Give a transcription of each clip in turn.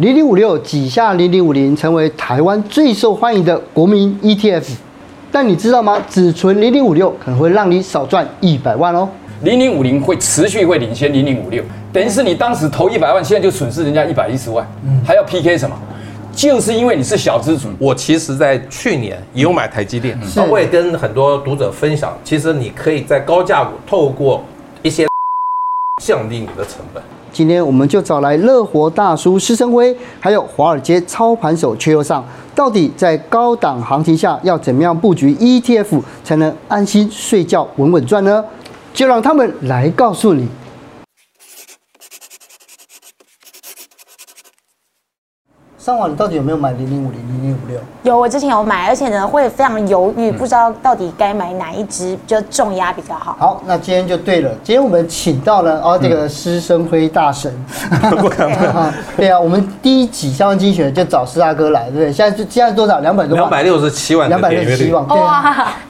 零零五六挤下零零五零，成为台湾最受欢迎的国民 ETF。但你知道吗？只存零零五六可能会让你少赚一百万哦。零零五零会持续会领先零零五六，等于是你当时投一百万，现在就损失人家一百一十万，还要 PK 什么？就是因为你是小资主。我其实在去年也有买台积电，是我也跟很多读者分享，其实你可以在高价股透过一些降低你的成本。今天我们就找来乐活大叔施生辉，还有华尔街操盘手邱又上，到底在高档行情下要怎么样布局 ETF 才能安心睡觉稳稳赚呢？就让他们来告诉你。上网你到底有没有买零零五零、零零五六？有，我之前有买，而且呢会非常犹豫，不知道到底该买哪一支，就重压比较好。好，那今天就对了。今天我们请到了哦，这个施生辉大神。不敢不敢。对啊，我们第一集相关精选就找施大哥来，对不对？现在就现在多少？两百多万。两百六十七万。两百六十七万。哇，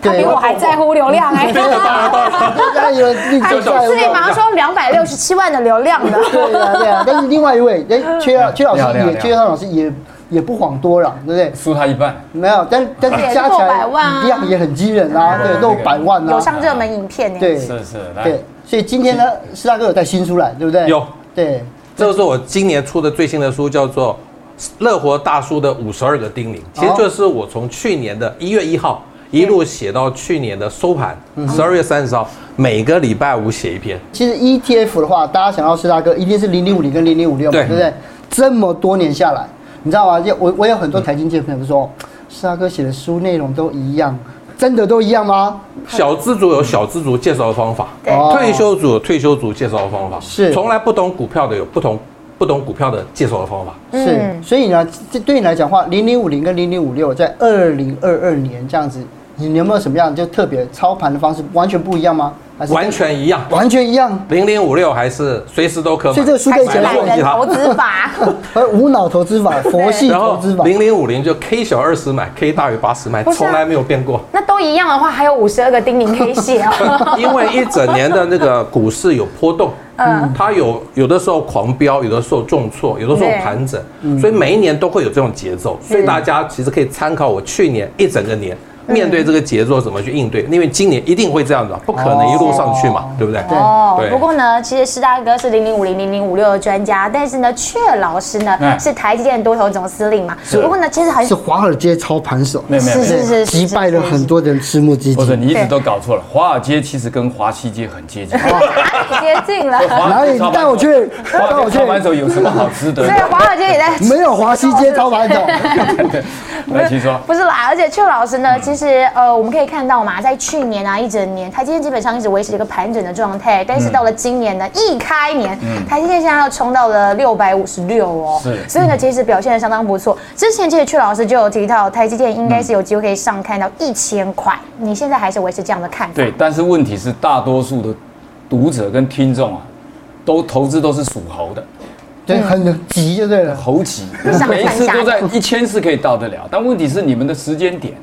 他比我还在乎流量哎。对啊，当然有，你就在乎。所以马上说两百六十七万的流量的。对啊，对啊。但是另外一位，哎，缺缺老师也，阙又上老师也。也也不遑多让，对不对？输他一半，没有，但 但是加起来量也很惊人啊，对，都百万啊，有上热门影片呢，对，是是，对，所以今天呢，施大哥有带新书来，对不对？有，对，这个是我今年出的最新的书，叫做《乐活大叔的五十二个叮咛》，其实就是我从去年的一月一号一路写到去年的收盘十二月三十号，每个礼拜五写一篇。其实 ETF 的话，大家想到施大哥，一定是零零五零跟零零五六嘛，对不对？这么多年下来。你知道吗？就我我有很多财经界朋友说，施大哥写的书内容都一样，真的都一样吗？小资族有小资族介绍的方法，对，退休族有退休族介绍的方法，是，从来不懂股票的有不同不懂股票的介绍的方法，是。所以呢，这对你来讲的话，零零五零跟零零五六在二零二二年这样子，你有没有什么样就特别操盘的方式完全不一样吗？完全一样，完全一样。零零五六还是随时都可买。所以这个书可以讲懒人投资法，而无脑投资法，佛系投资法。零零五零就 K 小二十买，K 大于八十买，从来没有变过。那都一样的话，还有五十二个叮咛可以写哦。因为一整年的那个股市有波动，嗯，它有有的时候狂飙，有的时候重挫，有的时候盘整，所以每一年都会有这种节奏。所以大家其实可以参考我去年一整个年。面对这个节奏怎么去应对？因为今年一定会这样子，不可能一路上去嘛，对不对？哦，不过呢，其实施大哥是零零五零零零五六的专家，但是呢，阙老师呢是台积电多头总司令嘛。不过呢，其实还是华尔街操盘手，是是是，击败了很多人私募基金。不是，你一直都搞错了，华尔街其实跟华西街很接近，接近了。哪里？带我去，带我去。操盘手有什么好值得？对，华尔街也在。没有华西街操盘手。来，请说。不是啦，而且阙老师呢，其实呃，我们可以看到嘛，在去年啊一整年，台积电基本上一直维持一个盘整的状态，但是到了今年呢，一开年，台积电现在要冲到了六百五十六哦，是，所以呢，其实表现的相当不错。之前其实阙老师就有提到，台积电应该是有机会可以上看到一千块，你现在还是维持这样的看法？对，但是问题是，大多数的读者跟听众啊，都投资都是属猴的。对，很急就对了，猴急，每一次都在一千是可以到得了，但问题是你们的时间点，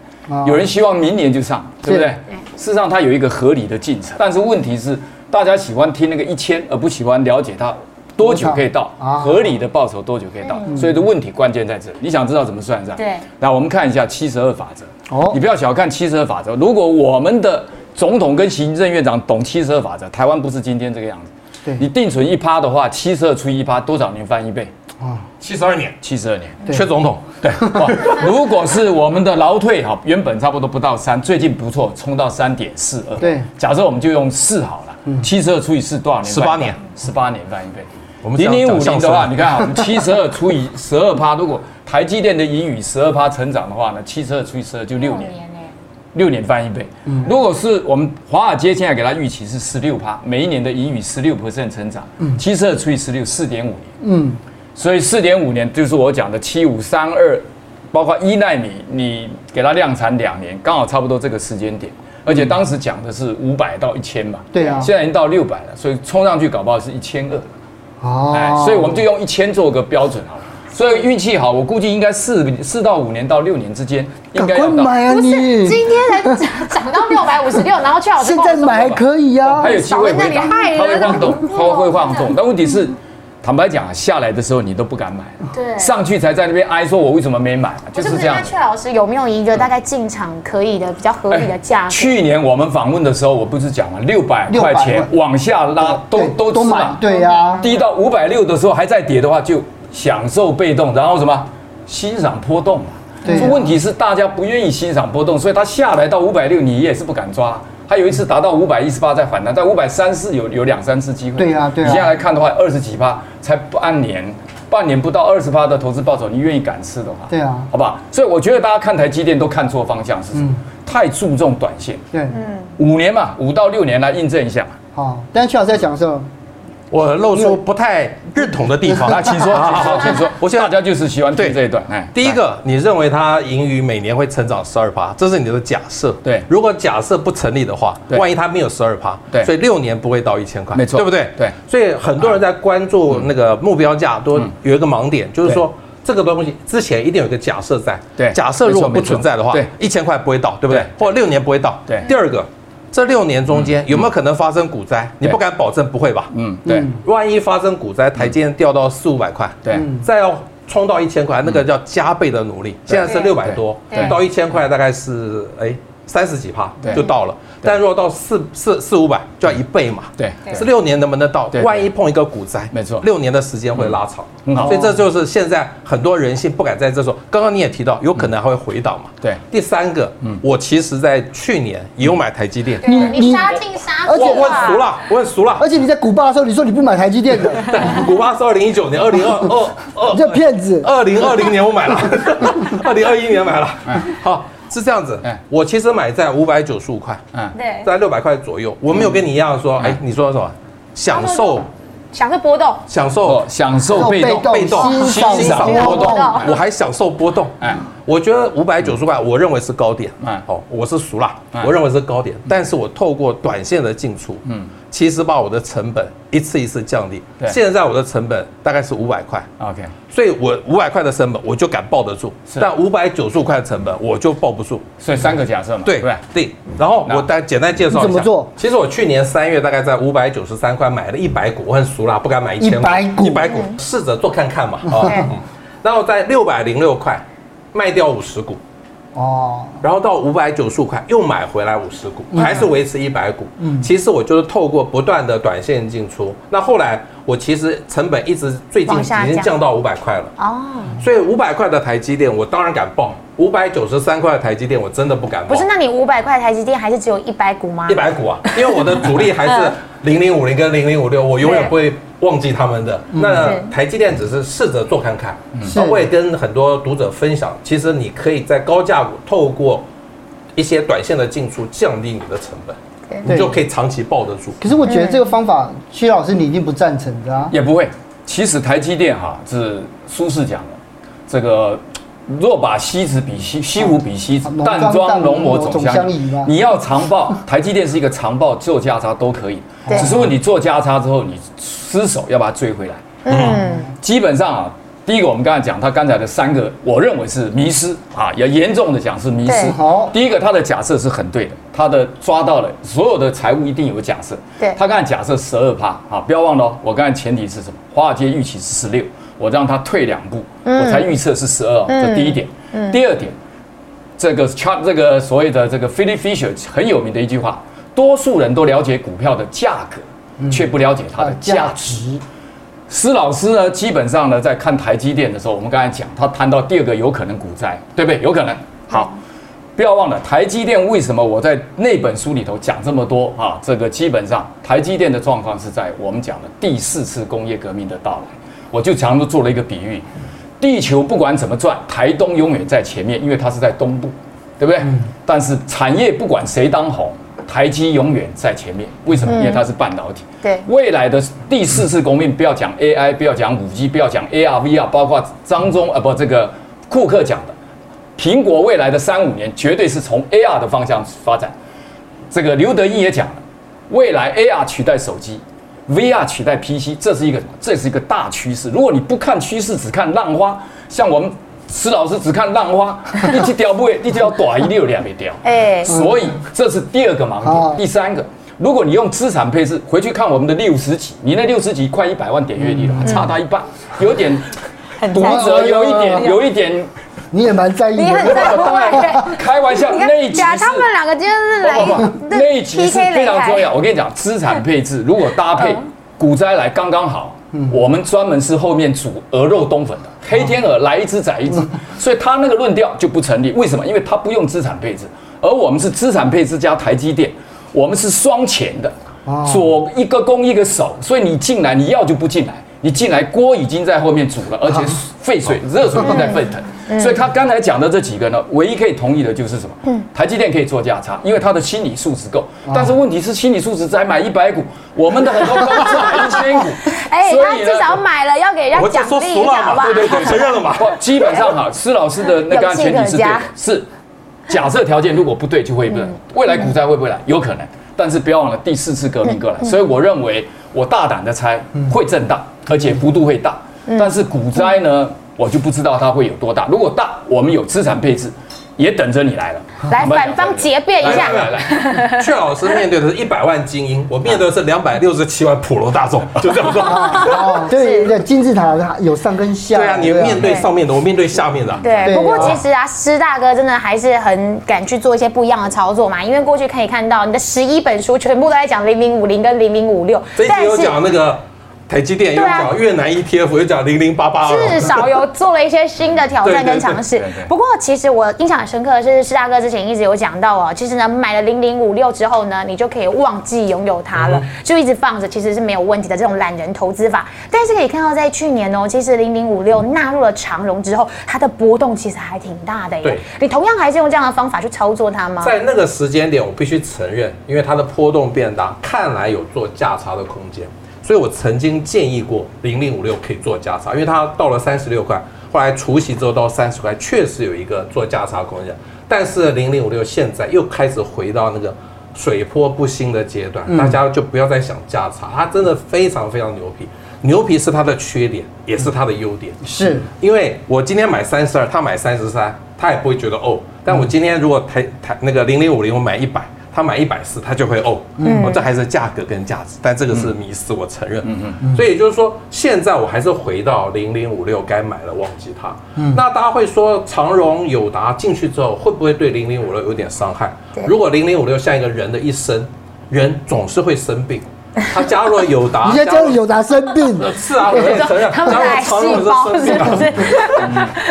有人希望明年就上，对不对？事实上它有一个合理的进程，但是问题是大家喜欢听那个一千，而不喜欢了解它多久可以到，合理的报酬多久可以到，所以的问题关键在这里。你想知道怎么算账？对，来我们看一下七十二法则。哦，你不要小看七十二法则，如果我们的总统跟行政院长懂七十二法则，台湾不是今天这个样子。你定存一趴的话，七十二除以一趴，多少年翻一倍？啊，七十二年，七十二年。缺总统，对。如果是我们的劳退，哈，原本差不多不到三，最近不错，冲到三点四二。对。假设我们就用四好了，七十二除以四多少年？十八年，十八年翻一倍。我们零零五零的话，你看哈，我们 七十二除以十二趴，如果台积电的盈余十二趴成长的话呢，七十二除以十二就六年。六年翻一倍，如果是我们华尔街现在给他预期是十六趴，每一年的盈余十六 percent 成长，七十二除以十六，四点五年，嗯，所以四点五年就是我讲的七五三二，包括一纳米，你给它量产两年，刚好差不多这个时间点，而且当时讲的是五百到一千嘛，对啊，现在已经到六百了，所以冲上去搞不好是一千二，哦，所以我们就用一千做个标准好了。所以运气好，我估计应该四四到五年到六年之间应该要到。买啊你！不是，今天才涨到六百五十六，然后阙老师现在买还可以呀，还有机会回档，它会晃动，它会晃动。但问题是，坦白讲，下来的时候你都不敢买，对，上去才在那边哀说，我为什么没买？就是这样。那阙老师有没有一个大概进场可以的比较合理的价格？去年我们访问的时候，我不是讲了六百块钱往下拉都都都买，对呀，低到五百六的时候还在跌的话，就享受被动，然后什么欣赏波动嘛。对，问题是大家不愿意欣赏波动，所以它下来到五百六，你也是不敢抓。还有一次达到五百一十八再反弹，在五百三四有有两三次机会。对啊，对呀。你现在来看的话，二十几趴才半年，半年不到二十趴的投资报酬，你愿意敢吃的话？对啊，好不好？所以我觉得大家看台积电都看错方向是什么？太注重短线。对，嗯，五年嘛，五到六年来印证一下。好，但是阙老师在讲的时候。我露出不太认同的地方，那 请说，请说，请说。我现在大家就是喜欢对这一段。哎，第一个，你认为它盈余每年会成长十二趴，这是你的假设。对，如果假设不成立的话，万一它没有十二趴，对，所以六年不会到一千块，没错，对不对？对。所以很多人在关注那个目标价，都有一个盲点，就是说这个东西之前一定有一个假设在。对，假设如果不存在的话，对，一千块不会到，对不对？或六年不会到。对。第二个。这六年中间有没有可能发生股灾？你不敢保证不会吧？嗯，对。万一发生股灾，台积电掉到四五百块，对，再要冲到一千块，那个叫加倍的努力。现在是六百多，到一千块大概是哎三十几趴就到了。但如果到四四四五百，就要一倍嘛。对，是六年能不能到？万一碰一个股灾，没错，六年的时间会拉长。所以这就是现在很多人性不敢在这时候。刚刚你也提到，有可能还会回档嘛？对。第三个，我其实在去年也有买台积电。你你杀进杀出，我很熟了，我很熟了。而且你在股霸的时候，你说你不买台积电的。对，股霸是二零一九年，二零二二二，你这骗子。二零二零年我买了，二零二一年买了。好。是这样子，我其实买在五百九十五块，嗯，对，在六百块左右，我没有跟你一样说，哎，你说什么？享受，享受波动，享受，享受被动，被动，欣赏波动，我还享受波动，哎，我觉得五百九十块，我认为是高点，嗯，哦，我是熟了，我认为是高点，但是我透过短线的进出，嗯。其实把我的成本一次一次降低，现在我的成本大概是五百块，OK，所以我五百块的成本我就敢抱得住，但五百九十五块的成本我就抱不住。所以三个假设嘛，对对。然后我再简单介绍一下怎么做。其实我去年三月大概在五百九十三块买了一百股，我很熟啦，不敢买一千股，一百股试着做看看嘛，啊，然后在六百零六块卖掉五十股。哦，然后到五百九十五块又买回来五十股，还是维持一百股。嗯，其实我就是透过不断的短线进出，那后来我其实成本一直最近已经降到五百块了。哦，所以五百块的台积电我当然敢报，五百九十三块的台积电我真的不敢报。不是，那你五百块台积电还是只有一百股吗？一百股啊，因为我的主力还是 零零五零跟零零五六，我永远不会。忘记他们的那台积电只是试着做看看，那我也跟很多读者分享，其实你可以在高价股透过一些短线的进出降低你的成本，你就可以长期抱得住。可是我觉得这个方法，薛老师你一定不赞成的啊？也不会。其实台积电哈是苏轼讲的，这个若把西子比西西湖比西子，淡妆浓抹总相宜。你要长报 台积电是一个长报做价差都可以，只是问你做价差之后你。失手要把它追回来。嗯，基本上啊，第一个我们刚才讲，他刚才的三个，我认为是迷失啊，也严重的讲是迷失。好，第一个他的假设是很对的，他的抓到了所有的财务一定有个假设。对，他刚才假设十二趴啊，不要忘了哦，我刚才前提是什么？华尔街预期是十六，我让他退两步，我才预测是十二。这第一点。第二点，这个 chart 这个所谓的这个 Philip Fisher 很有名的一句话，多数人都了解股票的价格。却不了解它的价值。施老师呢，基本上呢，在看台积电的时候，我们刚才讲，他谈到第二个有可能股灾，对不对？有可能。好，不要忘了台积电为什么我在那本书里头讲这么多啊？这个基本上台积电的状况是在我们讲的第四次工业革命的到来。我就常常做了一个比喻，地球不管怎么转，台东永远在前面，因为它是在东部，对不对？但是产业不管谁当红。台积永远在前面，为什么？因为它是半导体。对，未来的第四次革命，不要讲 AI，不要讲五 G，不要讲 AR、VR，包括张忠啊不这个库克讲的，苹果未来的三五年绝对是从 AR 的方向发展。这个刘德音也讲了，未来 AR 取代手机，VR 取代 PC，这是一个什么？这是一个大趋势。如果你不看趋势，只看浪花，像我们。石老师只看浪花，你去雕不会，你就要短一溜两没雕。哎，所以这是第二个盲点。第三个，如果你用资产配置回去看我们的六十几，你那六十几快一百万点阅率了，差它一半，有点读者有一点有一点，你也蛮在意的。你很在乎，开玩笑，那一集是他们两个今天是来那一集是非常重要。我跟你讲，资产配置如果搭配股灾来刚刚好。我们专门是后面煮鹅肉冬粉的，黑天鹅来一只宰一只，所以他那个论调就不成立。为什么？因为他不用资产配置，而我们是资产配置加台积电，我们是双钱的，左一个攻一个守，所以你进来你要就不进来，你进来锅已经在后面煮了，而且沸水热水正在沸腾。所以他刚才讲的这几个呢，唯一可以同意的就是什么？嗯台积电可以做价差，因为他的心理素质够。但是问题是心理素质才买一百股，我们的很多公司买一千股。哎，他至少买了要给人家奖励一下，好吧？对对对，承认了嘛？基本上哈，施老师的那个前提是对的，是假设条件如果不对就会不。未来股灾会不会来？有可能，但是不要忘了第四次革命过来。所以我认为我大胆的猜会震荡，而且幅度会大。但是股灾呢？我就不知道它会有多大。如果大，我们有资产配置，也等着你来了。来，反方结辩一下。来来来，阙 老师面对的是一百万精英，我面对的是两百六十七万普罗大众，就这样说。哦，对，金字塔有上跟下。对啊，你面对上面的，我面对下面的。对，不过其实啊，施大哥真的还是很敢去做一些不一样的操作嘛。因为过去可以看到，你的十一本书全部都在讲零零五零跟零零五六，这一集有讲那个。台积电又讲越南 ETF，又讲零零八八，至少有做了一些新的挑战 跟尝试。不过，其实我印象很深刻的是，施大哥之前一直有讲到哦，其实呢，买了零零五六之后呢，你就可以忘记拥有它了，就一直放着，其实是没有问题的这种懒人投资法。但是可以看到，在去年哦，其实零零五六纳入了长荣之后，它的波动其实还挺大的耶。对，你同样还是用这样的方法去操作它吗？在那个时间点，我必须承认，因为它的波动变大，看来有做价差的空间。所以我曾经建议过零零五六可以做价差，因为它到了三十六块，后来除息之后到三十块，确实有一个做价差空间。但是零零五六现在又开始回到那个水波不兴的阶段，大家就不要再想价差，它真的非常非常牛皮。牛皮是它的缺点，也是它的优点。是因为我今天买三十二，他买三十三，他也不会觉得哦。但我今天如果台台那个零零五零，我买一百。他买一百四，他就会哦，哦，这还是价格跟价值，但这个是迷思，我承认。嗯嗯，所以也就是说，现在我还是回到零零五六该买了，忘记它。嗯，那大家会说长荣、友达进去之后，会不会对零零五六有点伤害？如果零零五六像一个人的一生，人总是会生病，他加入了友达，你加入友达生病？是啊，我也承认，加入长荣是生病。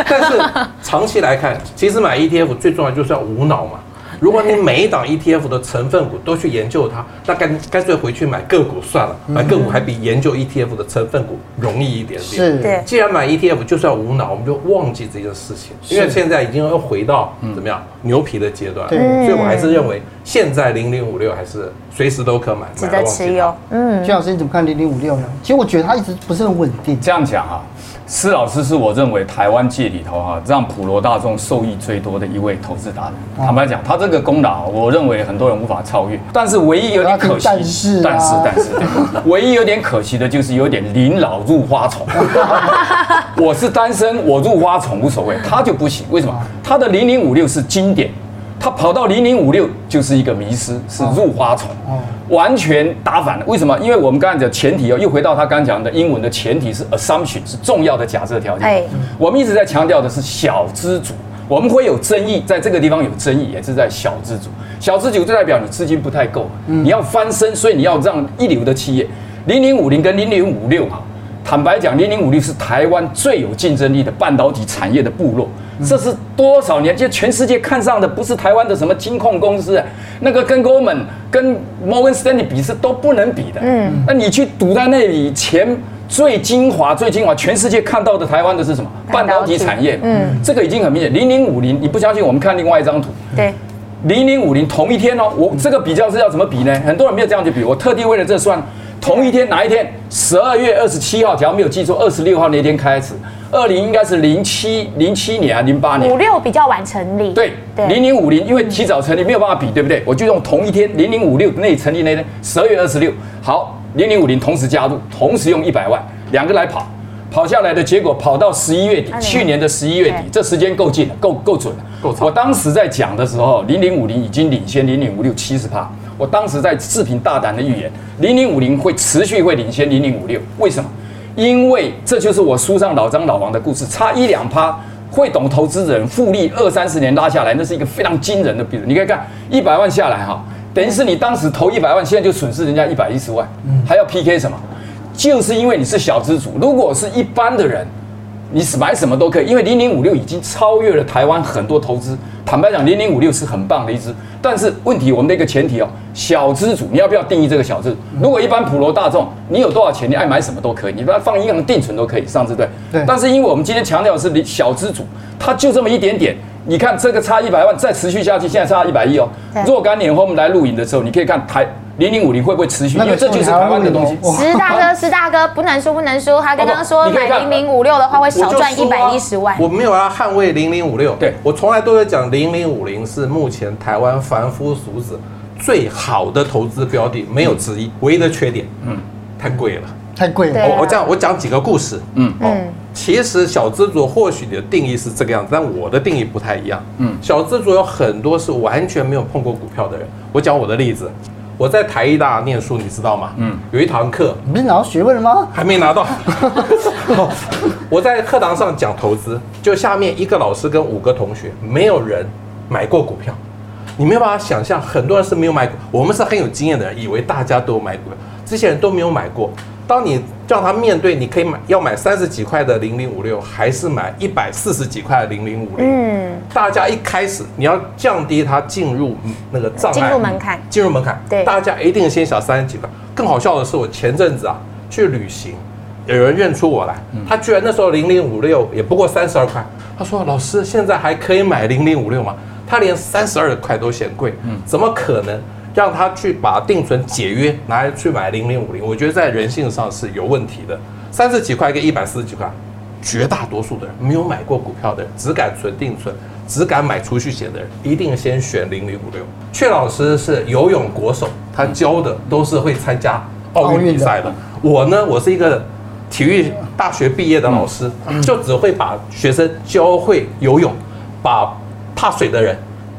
但是长期来看，其实买 ETF 最重要就是要无脑嘛。如果你每一档 ETF 的成分股都去研究它，那干干脆回去买个股算了。买个股还比研究 ETF 的成分股容易一点点。是，对。既然买 ETF 就是要无脑，我们就忘记这件事情，因为现在已经又回到怎么样牛皮的阶段。对。所以我还是认为现在零零五六还是随时都可买，值得持有。嗯。阙老师你怎么看零零五六呢？其实我觉得它一直不是很稳定。这样讲啊。施老师是我认为台湾界里头哈，让普罗大众受益最多的一位投资达人。坦白讲，他这个功劳，我认为很多人无法超越。但是唯一有点可惜，但是但是但是，唯一有点可惜的就是有点临老入花丛。我是单身，我入花丛无所谓，他就不行。为什么？他的零零五六是经典。他跑到零零五六就是一个迷失，是入花丛，完全打反了。为什么？因为我们刚才讲前提哦，又回到他刚讲的英文的前提是 assumption，是重要的假设条件。我们一直在强调的是小资主，我们会有争议，在这个地方有争议，也是在小资主。小资主就代表你资金不太够，你要翻身，所以你要让一流的企业，零零五零跟零零五六哈，坦白讲，零零五六是台湾最有竞争力的半导体产业的部落。这是多少年？就全世界看上的不是台湾的什么金控公司，那个跟 Goldman、跟 Morgan Stanley 比是都不能比的。嗯，那你去赌在那里，钱最精华、最精华，全世界看到的台湾的是什么？半导体产业。嗯，这个已经很明显。零零五零，你不相信？我们看另外一张图。对，零零五零同一天哦，我这个比较是要怎么比呢？很多人没有这样去比，我特地为了这算。同一天哪一天？十二月二十七号，只要没有记错，二十六号那天开始。二零应该是零七零七年啊，零八年。五六比较晚成立。对，零零五零因为提早成立没有办法比，对不对？我就用同一天零零五六那成立那天，十二月二十六。好，零零五零同时加入，同时用一百万，两个来跑，跑下来的结果跑到十一月底，去年的十一月底，这时间够近了，够够准了。够长。我当时在讲的时候，零零五零已经领先零零五六七十趴。我当时在视频大胆的预言，零零五零会持续会领先零零五六，为什么？因为这就是我书上老张老王的故事，差一两趴，会懂投资人复利二三十年拉下来，那是一个非常惊人的比例。你可以看一百万下来哈，等于是你当时投一百万，现在就损失人家一百一十万，还要 PK 什么？就是因为你是小资主，如果是一般的人。你买什么都可以，因为零零五六已经超越了台湾很多投资。坦白讲，零零五六是很棒的一支，但是问题我们的一个前提哦，小资主你要不要定义这个小资？如果一般普罗大众，你有多少钱，你爱买什么都可以，你把它放银行定存都可以，上次对。对。但是因为我们今天强调的是小资主，他就这么一点点。你看这个差一百万，再持续下去，现在差一百亿哦。若干年后我们来录影的时候，你可以看台。零零五零会不会持续？因为这就是台湾的东西。石大哥，石大哥不能输，不能输。他刚刚说买零零五六的话会少赚一百一十万。我没有要捍卫零零五六，对我从来都在讲零零五零是目前台湾凡夫俗子最好的投资标的，没有之一。唯一的缺点，嗯，太贵了，太贵了。我我讲我讲几个故事，嗯哦，其实小资族或许你的定义是这个样子，但我的定义不太一样。嗯，小资族有很多是完全没有碰过股票的人。我讲我的例子。我在台艺大念书，你知道吗？嗯，有一堂课，你不是拿到学位了吗？还没拿到。我在课堂上讲投资，就下面一个老师跟五个同学，没有人买过股票。你没有办法想象，很多人是没有买过。我们是很有经验的人，以为大家都买股票，这些人都没有买过。当你叫他面对，你可以买要买三十几块的零零五六，还是买一百四十几块的零零五零？嗯，大家一开始你要降低他进入那个障碍，进入门槛，进入门槛。对，大家一定先想三十几块。更好笑的是，我前阵子啊去旅行，有人认出我来，他居然那时候零零五六也不过三十二块。他说：“老师，现在还可以买零零五六吗？”他连三十二块都嫌贵，嗯，怎么可能？让他去把定存解约拿来去买零零五零，我觉得在人性上是有问题的。三十几块跟一百四十几块，绝大多数的人没有买过股票的人，只敢存定存，只敢买储蓄险的人，一定先选零零五六。阙老师是游泳国手，他教的都是会参加奥运比赛的。我呢，我是一个体育大学毕业的老师，就只会把学生教会游泳，把怕水的人。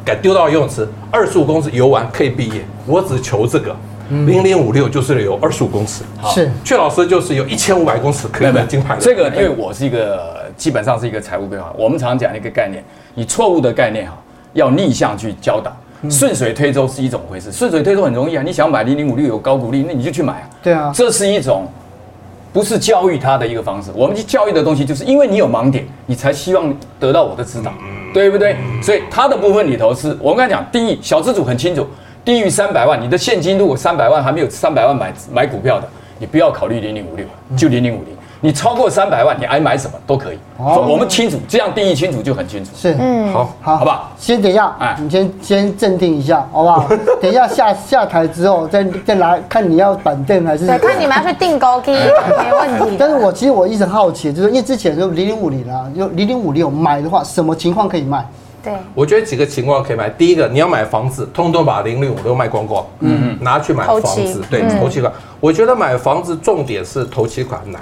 敢丢到游泳池，二十五公尺游完可以毕业。我只求这个，零零五六就是有二十五公尺。是，阙老师就是有一千五百公尺可以拿金牌。这个因为我是一个基本上是一个财务规划，我们常讲一个概念，你错误的概念哈，要逆向去教导。顺水推舟是一种回事，顺水推舟很容易啊，你想买零零五六有高股利，那你就去买啊。对啊，这是一种不是教育他的一个方式。我们去教育的东西，就是因为你有盲点，你才希望得到我的指导。对不对？所以他的部分里头是我们刚才讲定义，小资主很清楚，低于三百万，你的现金如果三百万还没有三百万买买股票的，你不要考虑零零五六，就零零五零。你超过三百万，你爱买什么都可以。哦，我们清楚，这样定义清楚就很清楚。是，嗯，好，好，好不好？先等一下，哎，你先先镇定一下，好不好？等一下下下台之后再再来看你要板凳还是？对，看你们要去定高低，没问题。但是我其实我一直好奇，就是因为之前就零零五零啊，就零零五六买的话，什么情况可以卖？对，我觉得几个情况可以买。第一个，你要买房子，通通把零零五六卖光光，嗯嗯，拿去买房子，对，投期款。我觉得买房子重点是投期款难。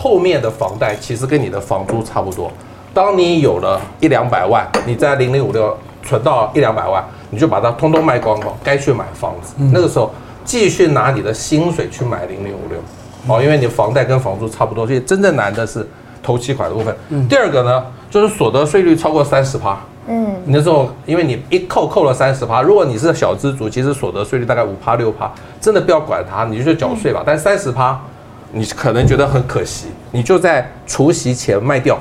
后面的房贷其实跟你的房租差不多。当你有了一两百万，你在零零五六存到一两百万，你就把它通通卖光光，该去买房子。那个时候继续拿你的薪水去买零零五六，哦，因为你房贷跟房租差不多。所以真正难的是头期款的部分。第二个呢，就是所得税率超过三十趴。嗯，那时候因为你一扣扣了三十趴，如果你是小资族，其实所得税率大概五趴六趴，真的不要管它，你就去缴税吧。但三十趴。你可能觉得很可惜，你就在除夕前卖掉，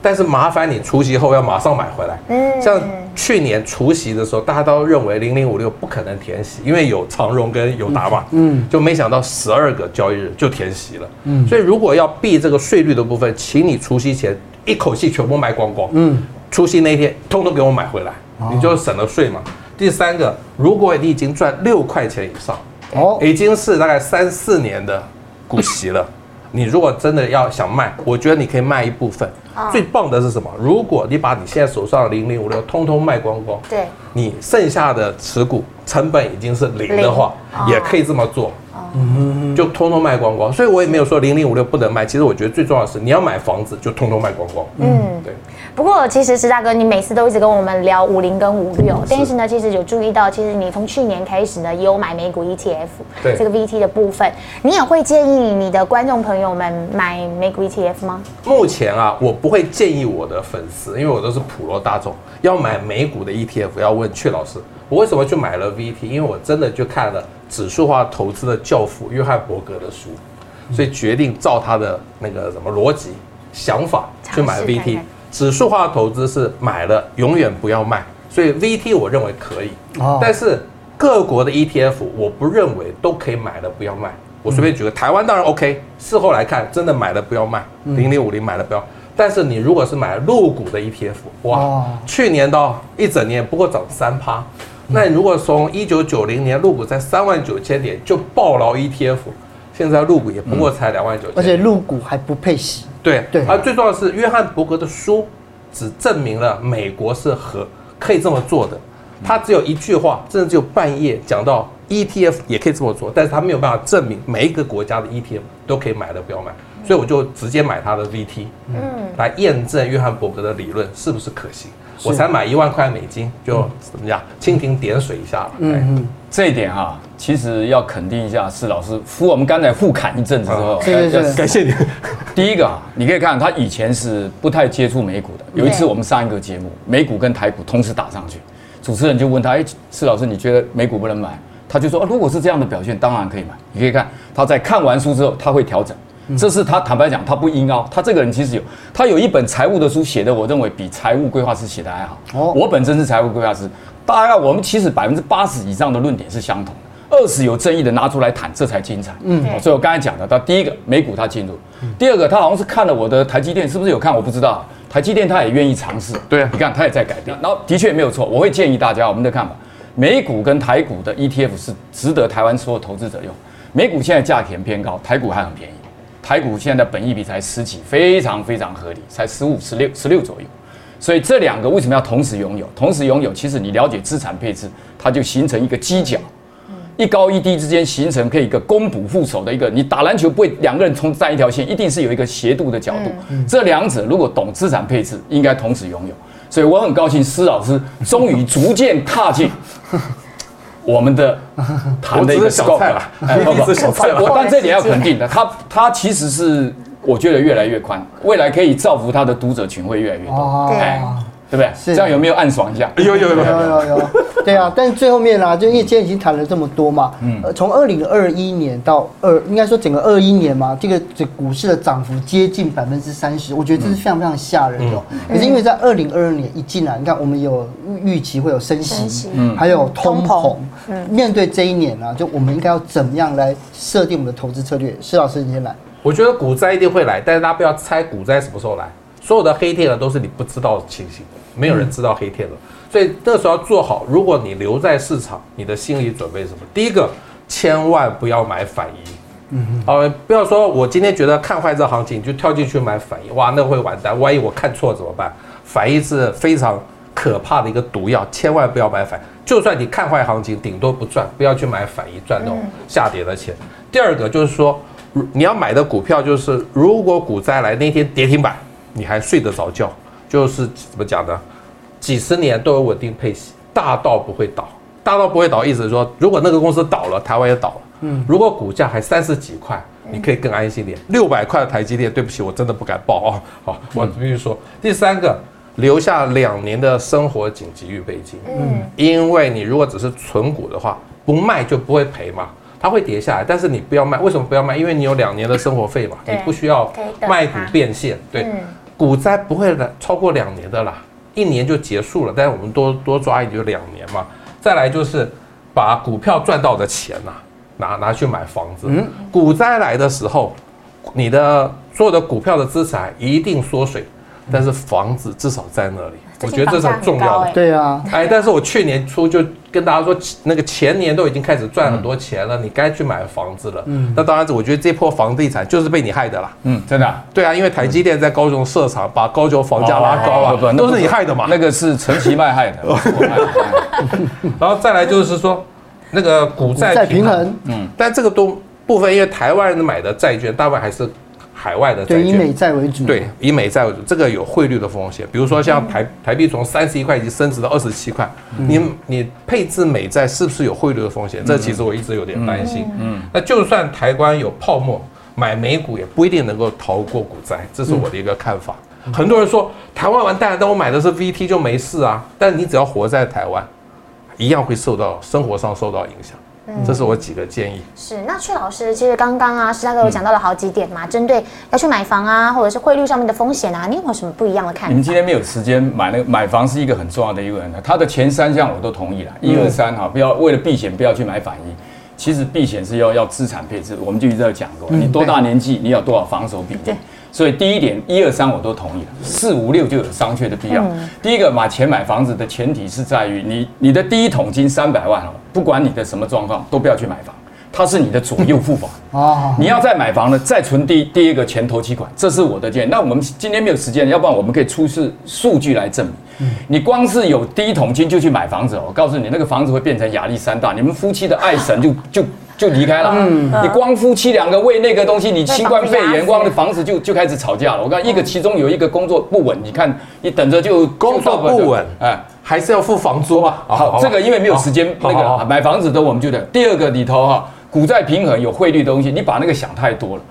但是麻烦你除夕后要马上买回来。嗯，像去年除夕的时候，大家都认为零零五六不可能填息，因为有长荣跟友达嘛。嗯，就没想到十二个交易日就填息了。嗯，所以如果要避这个税率的部分，请你除夕前一口气全部卖光光。嗯，除夕那天通通给我买回来，你就省了税嘛。第三个，如果你已经赚六块钱以上，哦，已经是大概三四年的。股息了，你如果真的要想卖，我觉得你可以卖一部分。最棒的是什么？如果你把你现在手上的零零五六通通卖光光，对，你剩下的持股成本已经是零的话，也可以这么做。就通通卖光光。所以我也没有说零零五六不能卖。其实我觉得最重要的是，你要买房子就通通卖光光。嗯，对。不过其实石大哥，你每次都一直跟我们聊五零跟五六，但是呢，其实有注意到，其实你从去年开始呢，也有买美股 ETF，对这个 VT 的部分，你也会建议你的观众朋友们买美股 ETF 吗？目前啊，我不会建议我的粉丝，因为我都是普罗大众，要买美股的 ETF，要问阙老师，我为什么去买了 VT？因为我真的就看了指数化投资的教父约翰伯格的书，所以决定照他的那个什么逻辑想法去买 VT。指数化投资是买了永远不要卖，所以 VT 我认为可以，但是各国的 ETF 我不认为都可以买了不要卖。我随便举个，台湾当然 OK，事后来看真的买了不要卖，零零五零买了不要。但是你如果是买陆股的 ETF，哇，去年到一整年不过涨三趴，那你如果从一九九零年入股在三万九千点就暴牢 ETF，现在入股也不过才两万九千，而且入股还不配息。对对，而最重要的是，约翰伯格的书只证明了美国是和可以这么做的。他只有一句话，甚至只有半夜讲到 ETF 也可以这么做，但是他没有办法证明每一个国家的 ETF 都可以买的不要买，所以我就直接买他的 VT，嗯，来验证约翰伯格的理论是不是可行。我才买一万块美金，就怎么样蜻蜓点水一下了。嗯嗯，这一点哈，其实要肯定一下施老师，扶我们刚才互砍一阵子之后，对对对，感谢你。第一个啊，你可以看他以前是不太接触美股的。有一次我们上一个节目，美股跟台股同时打上去，主持人就问他：“哎，施老师，你觉得美股不能买？”他就说：“如果是这样的表现，当然可以买。”你可以看他在看完书之后，他会调整。这是他坦白讲，他不阴凹，他这个人其实有，他有一本财务的书写的，我认为比财务规划师写的还好。哦，我本身是财务规划师，大概我们其实百分之八十以上的论点是相同的，二十有争议的拿出来谈，这才精彩。嗯，所以我刚才讲的，他第一个美股他进入，第二个他好像是看了我的台积电，是不是有看？我不知道，台积电他也愿意尝试。对啊，你看他也在改变，然后的确也没有错，我会建议大家我们的看法，美股跟台股的 ETF 是值得台湾所有投资者用，美股现在价钱偏高，台股还很便宜。台股现在的本益比才十几，非常非常合理，才十五、十六、十六左右。所以这两个为什么要同时拥有？同时拥有，其实你了解资产配置，它就形成一个犄角，一高一低之间形成可以一个攻补护守的一个。你打篮球不会两个人从站一条线，一定是有一个斜度的角度。这两者如果懂资产配置，应该同时拥有。所以我很高兴，施老师终于逐渐踏进。我们的 谈的一个小菜了，一直 小菜了。我但这点要 肯定的，他他其实是我觉得越来越宽，未来可以造福他的读者群会越来越多。对。对不对？是这样有没有暗爽一下？有有有有有有。对啊，但是最后面呢，就因为今天已经谈了这么多嘛，嗯，从二零二一年到二，应该说整个二一年嘛，这个这股市的涨幅接近百分之三十，我觉得这是非常非常吓人的。可是因为在二零二二年一进来，你看我们有预期会有升息，嗯，还有通膨，嗯，面对这一年呢，就我们应该要怎么样来设定我们的投资策略？施老师，你先来。我觉得股灾一定会来，但是大家不要猜股灾什么时候来。所有的黑天鹅都是你不知道的情形，没有人知道黑天鹅，所以这时候要做好。如果你留在市场，你的心理准备是什么？第一个，千万不要买反一，嗯，哦，不要说我今天觉得看坏这行情就跳进去买反一，哇，那会完蛋，万一我看错怎么办？反一是非常可怕的一个毒药，千万不要买反。就算你看坏行情，顶多不赚，不要去买反一赚那种下跌的钱。第二个就是说，你要买的股票就是，如果股灾来那天跌停板。你还睡得着觉，就是怎么讲呢？几十年都有稳定配息，大到不会倒，大到不会倒，意思是说，如果那个公司倒了，台湾也倒了。嗯，如果股价还三十几块，你可以更安心点。六百块的台积电，对不起，我真的不敢报啊。好，我必须说，第三个，留下两年的生活紧急预备金。嗯，因为你如果只是存股的话，不卖就不会赔嘛。它会跌下来，但是你不要卖。为什么不要卖？因为你有两年的生活费嘛，你不需要卖股变现。对，股灾不会来超过两年的啦，一年就结束了。但是我们多多抓一点，就两年嘛。再来就是把股票赚到的钱呐，拿拿去买房子。股灾来的时候，你的所有的股票的资产一定缩水，但是房子至少在那里。我觉得这是很重要的。对啊，哎，但是我去年初就跟大家说，那个前年都已经开始赚很多钱了，你该去买房子了。嗯，那当然，我觉得这波房地产就是被你害的啦。嗯，真的。对啊，因为台积电在高雄设厂，把高雄房价拉高了，都是你害的嘛。那个是陈其迈害的。然后再来就是说，那个股债平衡，嗯，但这个都。部分因为台湾人买的债券大部分还是海外的债券，对，以美债为主。对，以美债为主，这个有汇率的风险。比如说像台台币从三十一块已经升值到二十七块，你你配置美债是不是有汇率的风险？这其实我一直有点担心。嗯，那就算台湾有泡沫，买美股也不一定能够逃过股灾，这是我的一个看法。很多人说台湾完蛋了，但我买的是 VT 就没事啊。但你只要活在台湾，一样会受到生活上受到影响。嗯，这是我几个建议。是，那阙老师，其实刚刚啊，施大哥有讲到了好几点嘛，针对要去买房啊，或者是汇率上面的风险啊，你有没有什么不一样的看法？你们今天没有时间买那个买房是一个很重要的一个问题，他的前三项我都同意了，一二三哈，不要为了避险不要去买反一。其实避险是要要资产配置，我们就一直在讲过，你多大年纪，你有多少防守比例。所以第一点，一二三我都同意了，四五六就有商榷的必要。第一个买钱买房子的前提是在于你你的第一桶金三百万哦，不管你的什么状况，都不要去买房，它是你的左右付房。哦，你要再买房呢，再存第第一个钱头期款，这是我的建议。那我们今天没有时间，要不然我们可以出示数据来证明。你光是有第一桶金就去买房子，我告诉你，那个房子会变成亚历山大，你们夫妻的爱神就就。就离开了。嗯，你光夫妻两个为那个东西，你新冠肺炎光的房子就就开始吵架了。我看一个其中有一个工作不稳，你看你等着就工作不稳，哎，还是要付房租啊。好，这个因为没有时间，那个买房子的我们就得第二个里头哈，股债平衡有汇率的东西，你把那个想太多了。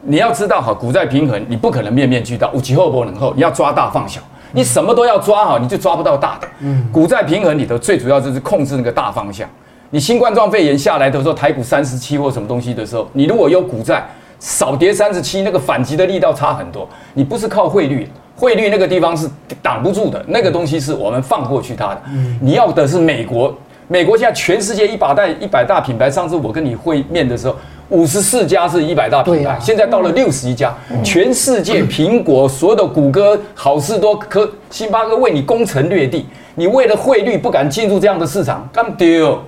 你要知道哈，股债平衡你不可能面面俱到，无其后不能后，你要抓大放小，你什么都要抓好，你就抓不到大的。嗯，股债平衡里头最主要就是控制那个大方向。你新冠状肺炎下来的时候，台股三十七或什么东西的时候，你如果有股债少跌三十七，那个反击的力道差很多。你不是靠汇率，汇率那个地方是挡不住的，那个东西是我们放过去它的。你要的是美国，美国现在全世界一把大一百大品牌，上次我跟你会面的时候，五十四家是一百大品牌，现在到了六十一家，全世界 苹果所有的谷歌、好事多、科星巴克为你攻城略地。你为了汇率不敢进入这样的市场，干丢，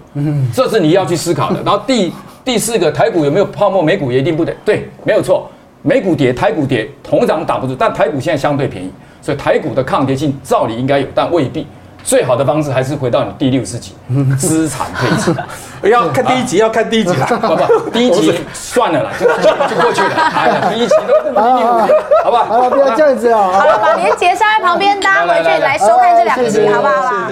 这是你要去思考的。然后第第四个，台股有没有泡沫？美股也一定不得。对，没有错，美股跌，台股跌，同涨挡不住。但台股现在相对便宜，所以台股的抗跌性照理应该有，但未必。最好的方式还是回到你第六十集 资产配置。要看第一集，要看第一集啦。不不，第一集算了啦，就就过去了。第一集都不一定，好吧？好了，不要这样子啊。好了，把连杰放在旁边，大家回去来收看这两集，好不好？